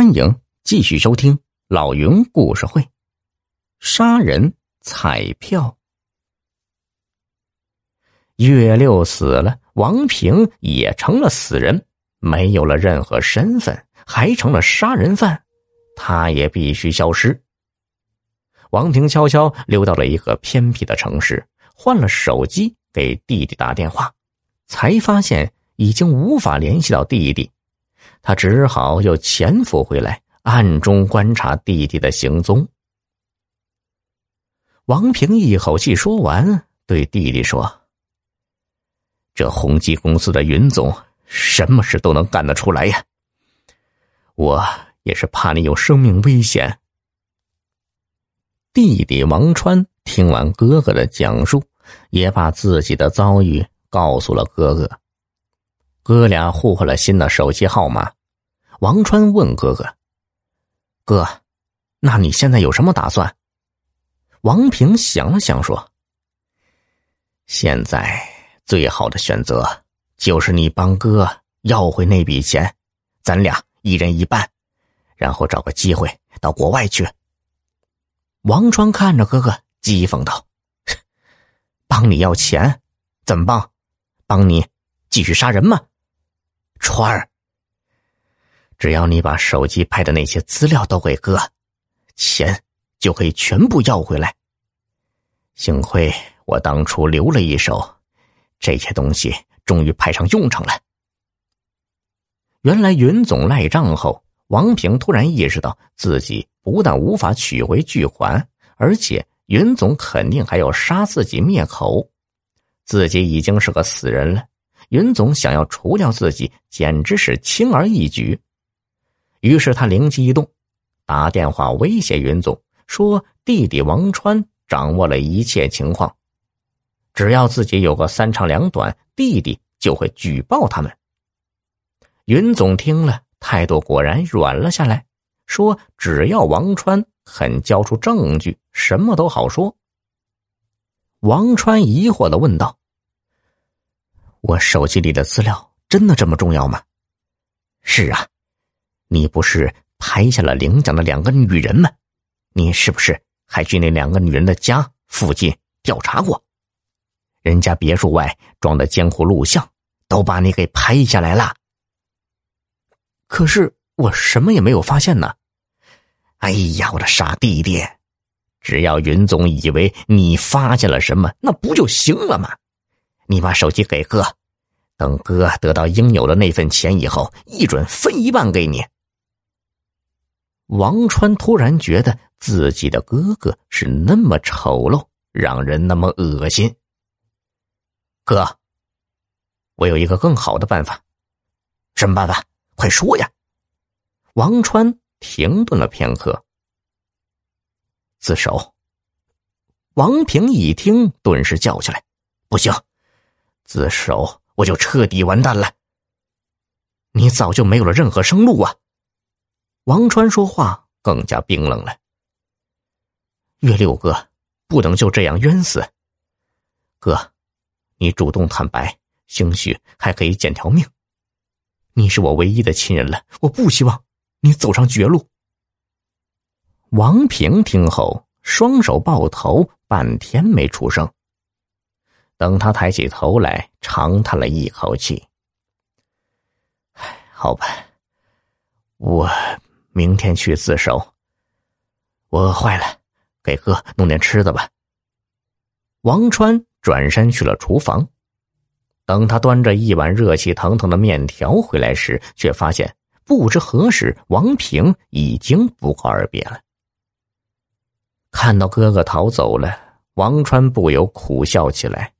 欢迎继续收听老云故事会。杀人彩票，月六死了，王平也成了死人，没有了任何身份，还成了杀人犯，他也必须消失。王平悄悄溜到了一个偏僻的城市，换了手机给弟弟打电话，才发现已经无法联系到弟弟。他只好又潜伏回来，暗中观察弟弟的行踪。王平一口气说完，对弟弟说：“这宏基公司的云总，什么事都能干得出来呀。我也是怕你有生命危险。”弟弟王川听完哥哥的讲述，也把自己的遭遇告诉了哥哥。哥俩互换了新的手机号码，王川问哥哥：“哥，那你现在有什么打算？”王平想了想说：“现在最好的选择就是你帮哥要回那笔钱，咱俩一人一半，然后找个机会到国外去。”王川看着哥哥，讥讽道：“帮你要钱？怎么帮？帮你继续杀人吗？”川儿，只要你把手机拍的那些资料都给哥，钱就可以全部要回来。幸亏我当初留了一手，这些东西终于派上用场了。原来云总赖账后，王平突然意识到自己不但无法取回巨款，而且云总肯定还要杀自己灭口，自己已经是个死人了。云总想要除掉自己，简直是轻而易举。于是他灵机一动，打电话威胁云总说：“弟弟王川掌握了一切情况，只要自己有个三长两短，弟弟就会举报他们。”云总听了，态度果然软了下来，说：“只要王川肯交出证据，什么都好说。”王川疑惑的问道。我手机里的资料真的这么重要吗？是啊，你不是拍下了领奖的两个女人吗？你是不是还去那两个女人的家附近调查过？人家别墅外装的监控录像都把你给拍下来了。可是我什么也没有发现呢。哎呀，我的傻弟弟，只要云总以为你发现了什么，那不就行了吗？你把手机给哥，等哥得到应有的那份钱以后，一准分一半给你。王川突然觉得自己的哥哥是那么丑陋，让人那么恶心。哥，我有一个更好的办法，什么办法？快说呀！王川停顿了片刻，自首。王平一听，顿时叫起来：“不行！”自首，我就彻底完蛋了。你早就没有了任何生路啊！王川说话更加冰冷了。岳六哥，不能就这样冤死。哥，你主动坦白，兴许还可以捡条命。你是我唯一的亲人了，我不希望你走上绝路。王平听后，双手抱头，半天没出声。等他抬起头来，长叹了一口气：“唉，好吧，我明天去自首。我饿坏了，给哥弄点吃的吧。”王川转身去了厨房。等他端着一碗热气腾腾的面条回来时，却发现不知何时王平已经不告而别了。看到哥哥逃走了，王川不由苦笑起来。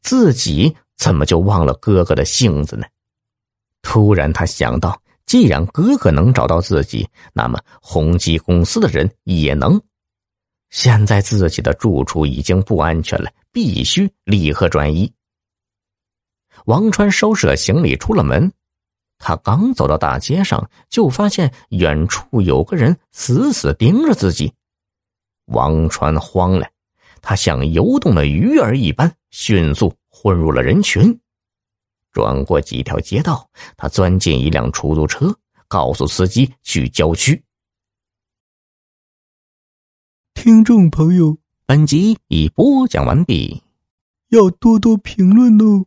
自己怎么就忘了哥哥的性子呢？突然，他想到，既然哥哥能找到自己，那么宏基公司的人也能。现在自己的住处已经不安全了，必须立刻转移。王川收拾了行李，出了门。他刚走到大街上，就发现远处有个人死死盯着自己。王川慌了。他像游动的鱼儿一般，迅速混入了人群。转过几条街道，他钻进一辆出租车，告诉司机去郊区。听众朋友，本集已播讲完毕，要多多评论哦。